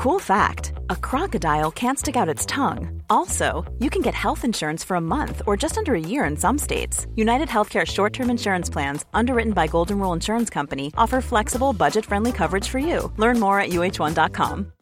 Cool fact a crocodile can't stick out its tongue. Also, you can get health insurance for a month or just under a year in some states. United Healthcare short term insurance plans, underwritten by Golden Rule Insurance Company, offer flexible, budget friendly coverage for you. Learn more at uh1.com.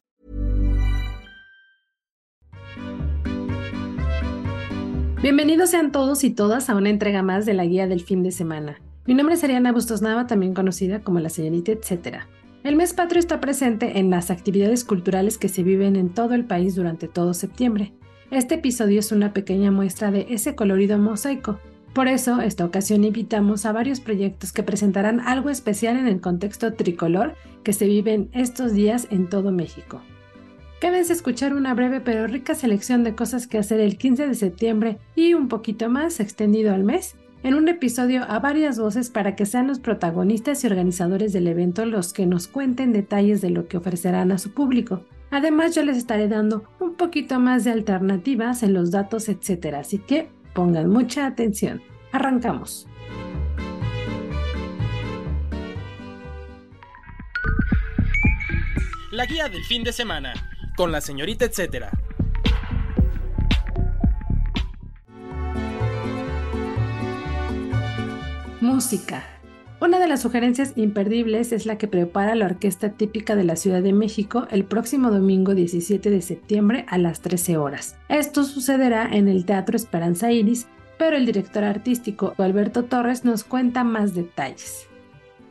Bienvenidos sean todos y todas a una entrega más de la guía del fin de semana. Mi nombre es Ariana Bustos Nava, también conocida como la señorita etcétera. El mes patrio está presente en las actividades culturales que se viven en todo el país durante todo septiembre. Este episodio es una pequeña muestra de ese colorido mosaico. Por eso, esta ocasión invitamos a varios proyectos que presentarán algo especial en el contexto tricolor que se vive estos días en todo México. Quédense escuchar una breve pero rica selección de cosas que hacer el 15 de septiembre y un poquito más extendido al mes en un episodio a varias voces para que sean los protagonistas y organizadores del evento los que nos cuenten detalles de lo que ofrecerán a su público. Además yo les estaré dando un poquito más de alternativas en los datos, etc. Así que pongan mucha atención. Arrancamos. La guía del fin de semana con la señorita etcétera. Música. Una de las sugerencias imperdibles es la que prepara la Orquesta Típica de la Ciudad de México el próximo domingo 17 de septiembre a las 13 horas. Esto sucederá en el Teatro Esperanza Iris, pero el director artístico Alberto Torres nos cuenta más detalles.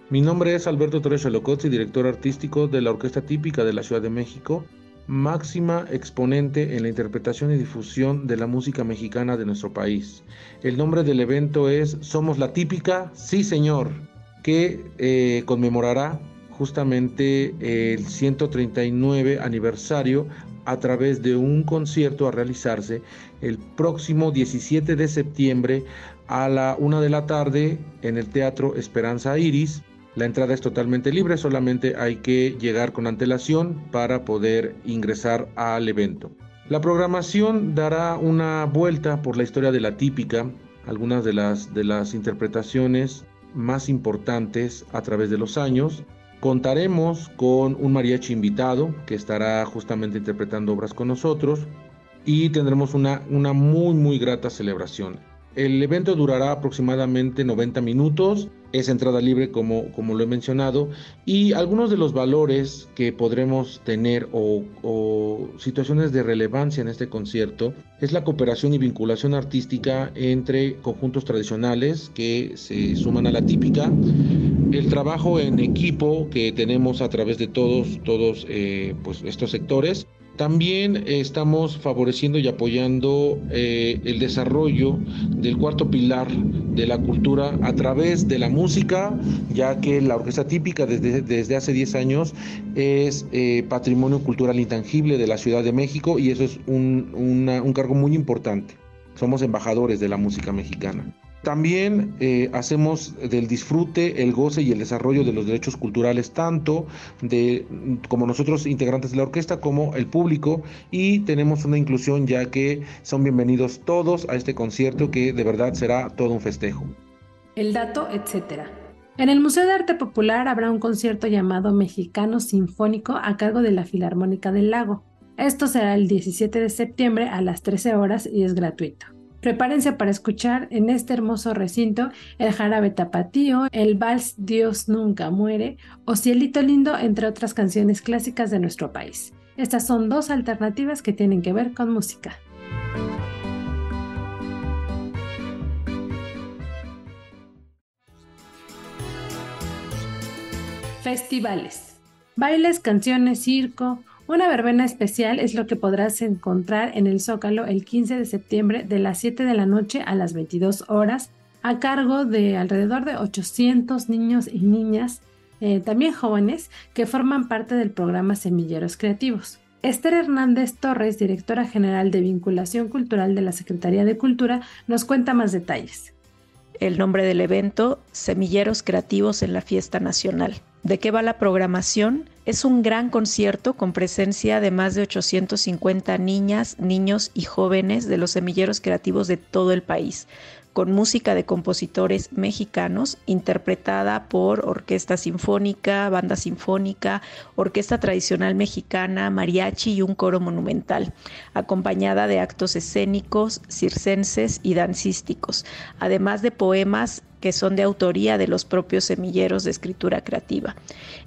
Mi nombre es Alberto Torres y director artístico de la Orquesta Típica de la Ciudad de México máxima exponente en la interpretación y difusión de la música mexicana de nuestro país. El nombre del evento es Somos la Típica, sí señor, que eh, conmemorará justamente el 139 aniversario a través de un concierto a realizarse el próximo 17 de septiembre a la una de la tarde en el Teatro Esperanza Iris la entrada es totalmente libre, solamente hay que llegar con antelación para poder ingresar al evento. La programación dará una vuelta por la historia de la típica, algunas de las, interpretaciones más importantes a través de los años. Contaremos con un mariachi invitado que estará justamente interpretando obras con nosotros y tendremos una muy muy grata celebración. El evento durará aproximadamente 90 minutos, es entrada libre como, como lo he mencionado, y algunos de los valores que podremos tener o, situaciones de relevancia en este concierto es la cooperación y vinculación artística entre conjuntos tradicionales que se suman a la típica, el trabajo en equipo que tenemos a través de todos, todos eh, pues estos sectores, también estamos favoreciendo y apoyando eh, el desarrollo del cuarto pilar de la cultura a través de la música, ya que la orquesta típica desde, desde hace 10 años es eh, patrimonio cultural intangible de la Ciudad de México y eso es un, un cargo muy importante. Somos embajadores de la música mexicana. También eh, hacemos del disfrute, el goce y el desarrollo de los derechos culturales, tanto de como nosotros integrantes de la orquesta como el público, y tenemos una inclusión ya que son bienvenidos todos a este concierto que de verdad será todo un festejo. El dato, etcétera. En el Museo de Arte Popular habrá un concierto llamado Mexicano Sinfónico a cargo de la Filarmónica del Lago. Esto será el 17 de septiembre a las 13 horas y es gratuito. Prepárense para escuchar en este hermoso recinto el jarabe tapatío, el vals Dios nunca muere o Cielito lindo, entre otras canciones clásicas de nuestro país. Estas son dos alternativas que tienen que ver con música. Festivales. Bailes, canciones, circo, una verbena especial es lo que podrás encontrar en el Zócalo el 15 de septiembre de las 7 de la noche a las 22 horas a cargo de alrededor de 800 niños y niñas, eh, también jóvenes, que forman parte del programa Semilleros Creativos. Esther Hernández Torres, directora general de Vinculación Cultural de la Secretaría de Cultura, nos cuenta más detalles. El nombre del evento, Semilleros Creativos en la Fiesta Nacional. ¿De qué va la programación? Es un gran concierto con presencia de más de 850 niñas, niños y jóvenes de los semilleros creativos de todo el país con música de compositores mexicanos interpretada por orquesta sinfónica, banda sinfónica, orquesta tradicional mexicana, mariachi y un coro monumental, acompañada de actos escénicos, circenses y dancísticos, además de poemas que son de autoría de los propios semilleros de escritura creativa.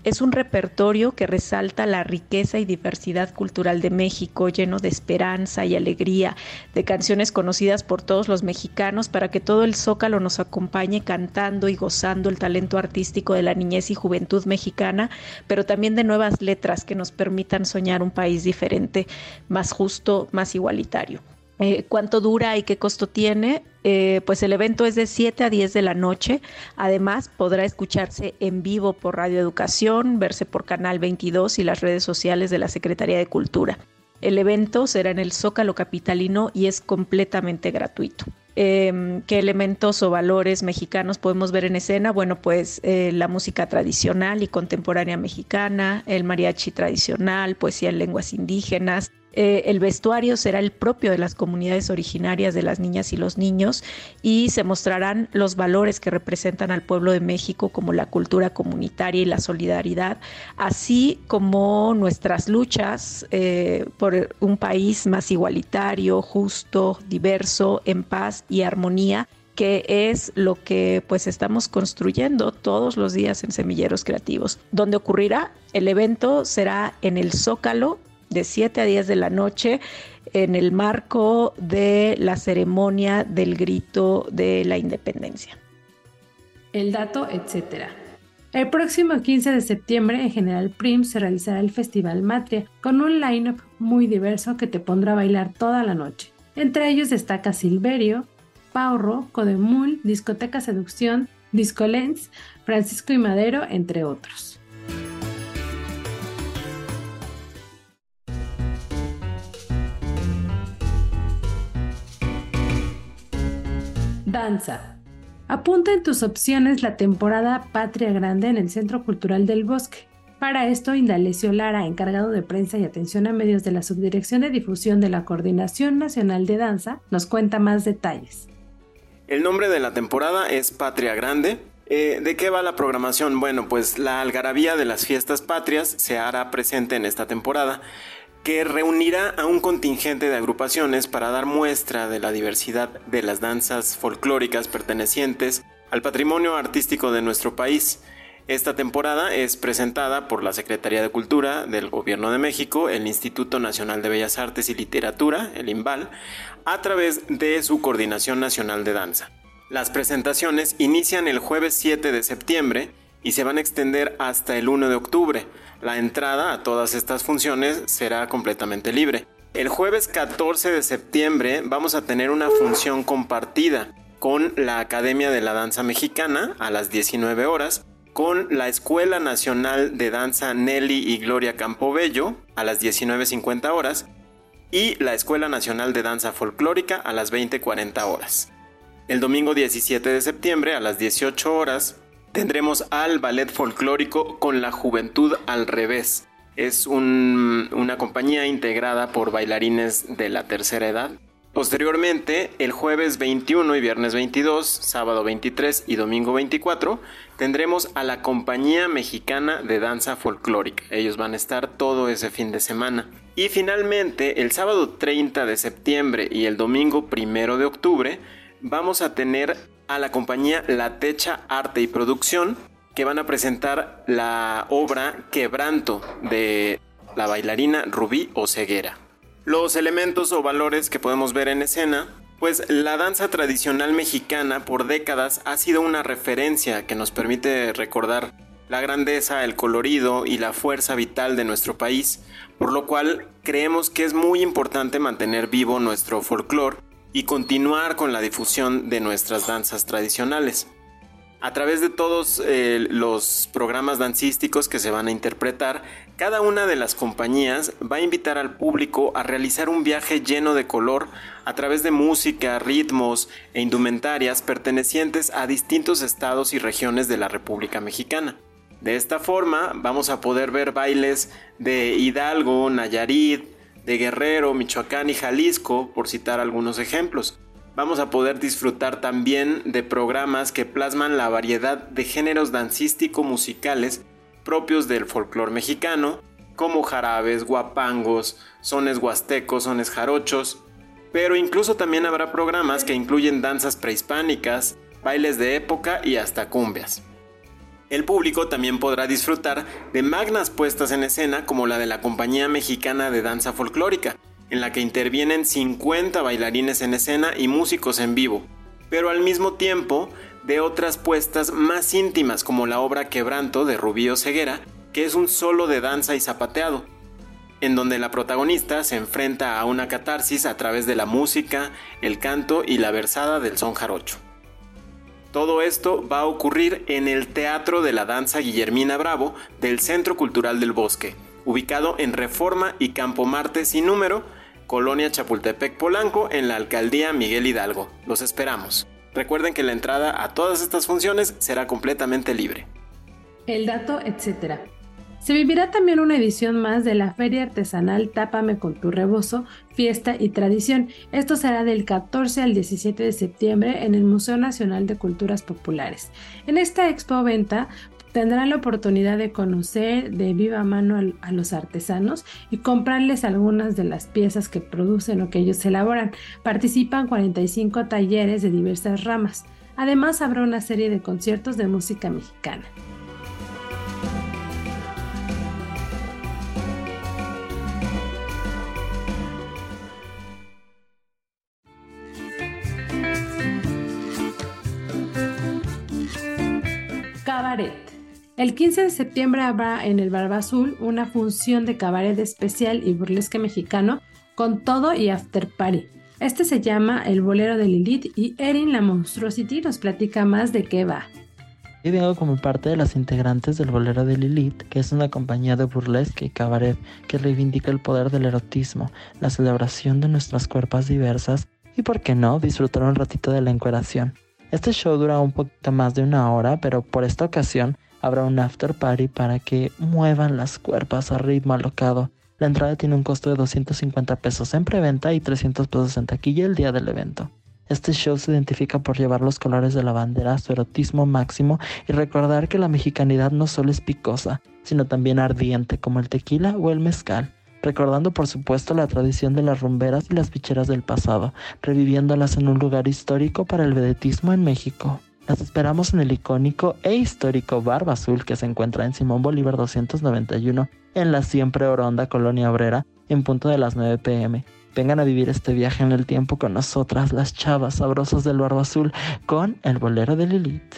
Es un repertorio que resalta la riqueza y diversidad cultural de México, lleno de esperanza y alegría, de canciones conocidas por todos los mexicanos para que todo el zócalo nos acompañe cantando y gozando el talento artístico de la niñez y juventud mexicana, pero también de nuevas letras que nos permitan soñar un país diferente, más justo, más igualitario. Eh, cuánto dura y qué costo tiene. Eh, pues el evento es de 7 a 10 de la noche. Además, podrá escucharse en vivo por Radio Educación, verse por Canal 22 y las redes sociales de la Secretaría de Cultura. El evento será en el Zócalo Capitalino y es completamente gratuito. Em, ¿Qué elementos o valores mexicanos podemos ver en escena? Bueno, pues eh, la música tradicional y contemporánea mexicana, el mariachi tradicional, poesía en lenguas indígenas, eh, el vestuario será el propio de las comunidades originarias de las niñas y los niños y se mostrarán los valores que representan al pueblo de México como la cultura comunitaria y la solidaridad, así como nuestras luchas eh, por un país más igualitario, justo, diverso, en paz y armonía que es lo que pues estamos construyendo todos los días en Semilleros Creativos. Donde ocurrirá el evento será en el Zócalo de 7 a 10 de la noche en el marco de la ceremonia del grito de la independencia. El dato, etcétera. El próximo 15 de septiembre en General Prim se realizará el Festival Matria con un line-up muy diverso que te pondrá a bailar toda la noche. Entre ellos destaca Silverio, Paurro, Codemul, Discoteca Seducción, Disco Lens, Francisco y Madero, entre otros. Danza. Apunta en tus opciones la temporada Patria Grande en el Centro Cultural del Bosque. Para esto, Indalecio Lara, encargado de prensa y atención a medios de la Subdirección de Difusión de la Coordinación Nacional de Danza, nos cuenta más detalles. El nombre de la temporada es Patria Grande. Eh, ¿De qué va la programación? Bueno, pues la algarabía de las fiestas patrias se hará presente en esta temporada que reunirá a un contingente de agrupaciones para dar muestra de la diversidad de las danzas folclóricas pertenecientes al patrimonio artístico de nuestro país. Esta temporada es presentada por la Secretaría de Cultura del Gobierno de México, el Instituto Nacional de Bellas Artes y Literatura, el IMBAL, a través de su Coordinación Nacional de Danza. Las presentaciones inician el jueves 7 de septiembre y se van a extender hasta el 1 de octubre. La entrada a todas estas funciones será completamente libre. El jueves 14 de septiembre vamos a tener una función compartida con la Academia de la Danza Mexicana a las 19 horas, con la Escuela Nacional de Danza Nelly y Gloria Campobello a las 19.50 horas y la Escuela Nacional de Danza Folclórica a las 20.40 horas. El domingo 17 de septiembre a las 18 horas tendremos al ballet folclórico con la juventud al revés. Es una compañía integrada por bailarines de la tercera edad. Posteriormente, el jueves 21 y viernes 22, sábado 23 y domingo 24, tendremos a la Compañía Mexicana de Danza Folclórica. Ellos van a estar todo ese fin de semana. Y finalmente, el sábado 30 de septiembre y el domingo 1 de octubre, vamos a tener a la compañía La Techa Arte y Producción que van a presentar la obra Quebranto de la bailarina Rubí Oceguera. Los elementos o valores que podemos ver en escena, pues la danza tradicional mexicana por décadas ha sido una referencia que nos permite recordar la grandeza, el colorido y la fuerza vital de nuestro país, por lo cual creemos que es muy importante mantener vivo nuestro folclore y continuar con la difusión de nuestras danzas tradicionales. A través de todos eh, los programas dancísticos que se van a interpretar, cada una de las compañías va a invitar al público a realizar un viaje lleno de color a través de música, ritmos e indumentarias pertenecientes a distintos estados y regiones de la República Mexicana. De esta forma vamos a poder ver bailes de Hidalgo, Nayarit, de Guerrero, Michoacán y Jalisco, por citar algunos ejemplos. vamos a poder disfrutar también de programas que plasman la variedad de géneros dancístico-musicales propios del folclore mexicano, como jarabes, guapangos, sones huastecos, sones jarochos, pero incluso también habrá programas que incluyen danzas prehispánicas, bailes de época y hasta cumbias. El público también podrá disfrutar de magnas puestas en escena como la de la Compañía Mexicana de Danza Folclórica, en la que intervienen 50 bailarines en escena y músicos en vivo, pero al mismo tiempo de otras puestas más íntimas como la obra Quebranto de Rubío Ceguera, que es un solo de danza y zapateado, en donde la protagonista se enfrenta a una catarsis a través de la música, el canto y la versada del son jarocho. Todo esto va a ocurrir en el Teatro de la Danza Guillermina Bravo del Centro Cultural del Bosque, ubicado en Reforma y Campo Marte sin número, Colonia Chapultepec Polanco, en la Alcaldía Miguel Hidalgo. Los esperamos. Recuerden que la entrada a todas estas funciones será completamente libre. El dato, etcétera. Se vivirá también una edición más de la Feria Artesanal Tápame con tu rebozo, Fiesta y Tradición. Esto será del 14 al 17 de septiembre en el Museo Nacional de Culturas Populares. En esta expo venta tendrán la oportunidad de conocer de viva mano a, los artesanos y comprarles algunas de las piezas que producen o que ellos elaboran. Participan 45 talleres de diversas ramas. Además habrá una serie de conciertos de música mexicana. Cabaret. El 15 de septiembre habrá en el Barba Azul una función de cabaret especial y burlesque mexicano con todo y after party. Este se llama El Bolero de Lilith y Erin la Monstruosity nos platica más de qué va. Y vengo como parte de las integrantes del Bolero de Lilith, que es una compañía de burlesque y cabaret que reivindica el poder del erotismo, la celebración de nuestras cuerpos diversas y, por qué no, disfrutar un ratito de la encueración. Este show dura un poquito más de una hora, pero por esta ocasión habrá un after party para que muevan las cuerpas a ritmo alocado. La entrada tiene un costo de 250 pesos en preventa y 300 pesos en taquilla el día del evento. Este show se identifica por llevar los colores de la bandera a su erotismo máximo y recordar que la mexicanidad no solo es picosa, sino también ardiente como el tequila o el mezcal recordando por supuesto la tradición de las rumberas y las ficheras del pasado, reviviéndolas en un lugar histórico para el vedetismo en México. Las esperamos en el icónico e histórico Barba Azul que se encuentra en Simón Bolívar 291 en la siempre oronda Colonia Obrera en punto de las 9 pm. Vengan a vivir este viaje en el tiempo con nosotras, las chavas sabrosas del Barba Azul, con el bolero de Lilith.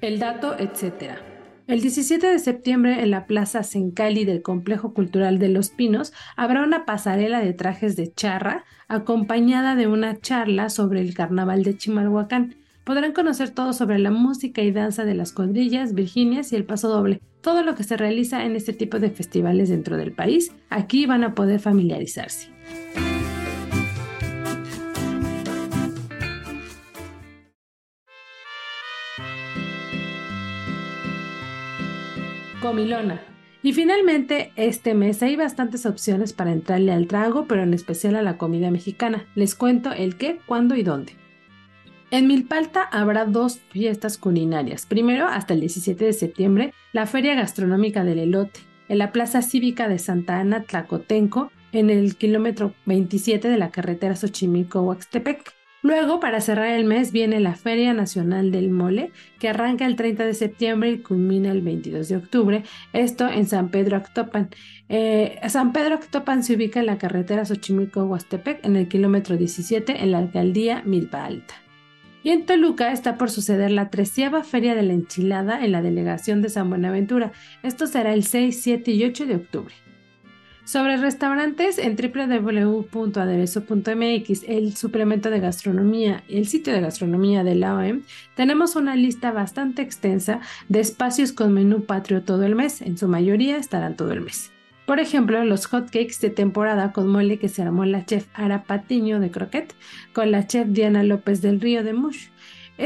El dato, etcétera. El 17 de septiembre en la Plaza Sencali del Complejo Cultural de Los Pinos habrá una pasarela de trajes de charra acompañada de una charla sobre el carnaval de Chimalhuacán. Podrán conocer todo sobre la música y danza de las cuadrillas, Virginias y el paso doble, todo lo que se realiza en este tipo de festivales dentro del país. Aquí van a poder familiarizarse. Comilona. Y finalmente, este mes hay bastantes opciones para entrarle al trago, pero en especial a la comida mexicana. Les cuento el qué, cuándo y dónde. En Milpalta habrá dos fiestas culinarias. Primero, hasta el 17 de septiembre, la Feria Gastronómica del Elote, en la Plaza Cívica de Santa Ana Tlacotenco, en el kilómetro 27 de la carretera Xochimilco-Huaxtepec. Luego, para cerrar el mes, viene la Feria Nacional del Mole, que arranca el 30 de septiembre y culmina el 22 de octubre, esto en San Pedro Actopan. Eh, San Pedro Actopan se ubica en la carretera Xochimilco-Huastepec, en el kilómetro 17, en la alcaldía Milpa Alta. Y en Toluca está por suceder la treceava Feria de la Enchilada en la delegación de San Buenaventura. Esto será el 6, 7 y 8 de octubre. Sobre restaurantes, en www.aderezo.mx, el suplemento de gastronomía el sitio de gastronomía de la OEM, tenemos una lista bastante extensa de espacios con menú patrio todo el mes. En su mayoría estarán todo el mes. Por ejemplo, los hotcakes de temporada con mole que se armó la chef Ara Patiño de Croquet con la chef Diana López del Río de Mush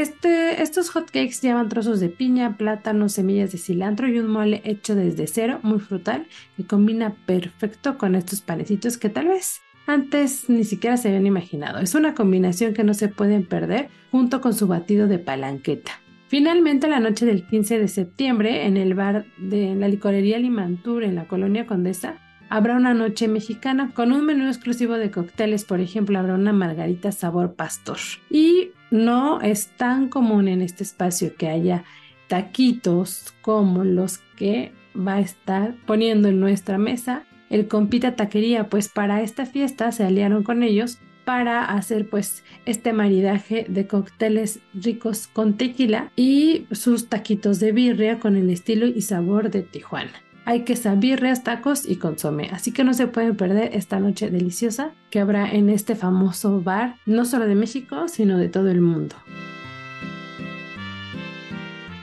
este, estos hotcakes llevan trozos de piña, plátano, semillas de cilantro y un mole hecho desde cero, muy frutal, y combina perfecto con estos panecitos que tal vez antes ni siquiera se habían imaginado. Es una combinación que no se pueden perder junto con su batido de palanqueta. Finalmente, la noche del 15 de septiembre, en el bar de la licorería Limantur en la colonia Condesa, habrá una noche mexicana con un menú exclusivo de cócteles. Por ejemplo, habrá una margarita sabor pastor. Y no es tan común en este espacio que haya taquitos como los que va a estar poniendo en nuestra mesa el compita taquería, pues para esta fiesta se aliaron con ellos para hacer pues este maridaje de cócteles ricos con tequila y sus taquitos de birria con el estilo y sabor de Tijuana. Hay que birrias, tacos y consomé, así que no se pueden perder esta noche deliciosa que habrá en este famoso bar, no solo de México, sino de todo el mundo.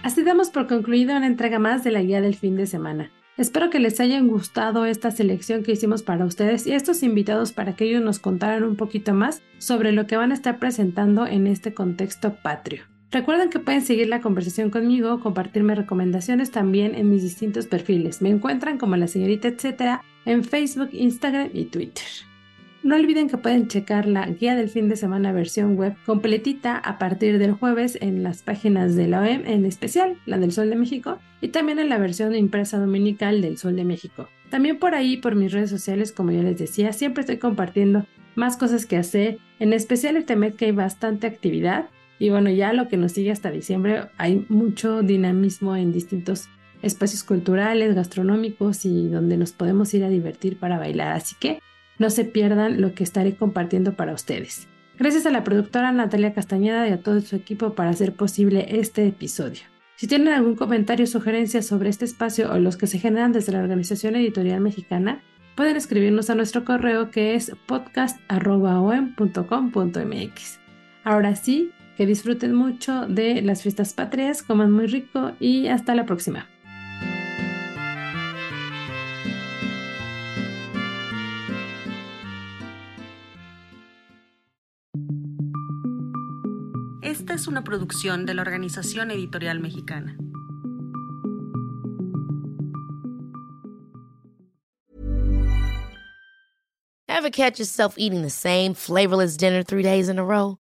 Así damos por concluida una entrega más de la guía del fin de semana. Espero que les haya gustado esta selección que hicimos para ustedes y estos invitados para que ellos nos contaran un poquito más sobre lo que van a estar presentando en este contexto patrio. Recuerden que pueden seguir la conversación conmigo, compartirme recomendaciones también en mis distintos perfiles. Me encuentran como la señorita etcétera en Facebook, Instagram y Twitter. No olviden que pueden checar la guía del fin de semana versión web completita a partir del jueves en las páginas de la OEM, en especial la del Sol de México, y también en la versión impresa dominical del Sol de México. También por ahí, por mis redes sociales, como yo les decía, siempre estoy compartiendo más cosas que hacer, en especial este mes que hay bastante actividad. Y bueno, ya lo que nos sigue hasta diciembre, hay mucho dinamismo en distintos espacios culturales, gastronómicos y donde nos podemos ir a divertir para bailar. Así que no se pierdan lo que estaré compartiendo para ustedes. Gracias a la productora Natalia Castañeda y a todo su equipo para hacer posible este episodio. Si tienen algún comentario o sugerencia sobre este espacio o los que se generan desde la Organización Editorial Mexicana, pueden escribirnos a nuestro correo que es podcast.om.com.mx. Ahora sí, que disfruten mucho de las fiestas patrias, coman muy rico y hasta la próxima. Esta es una producción de la Organización Editorial Mexicana. Ever catch yourself eating the same flavorless dinner three days in a row?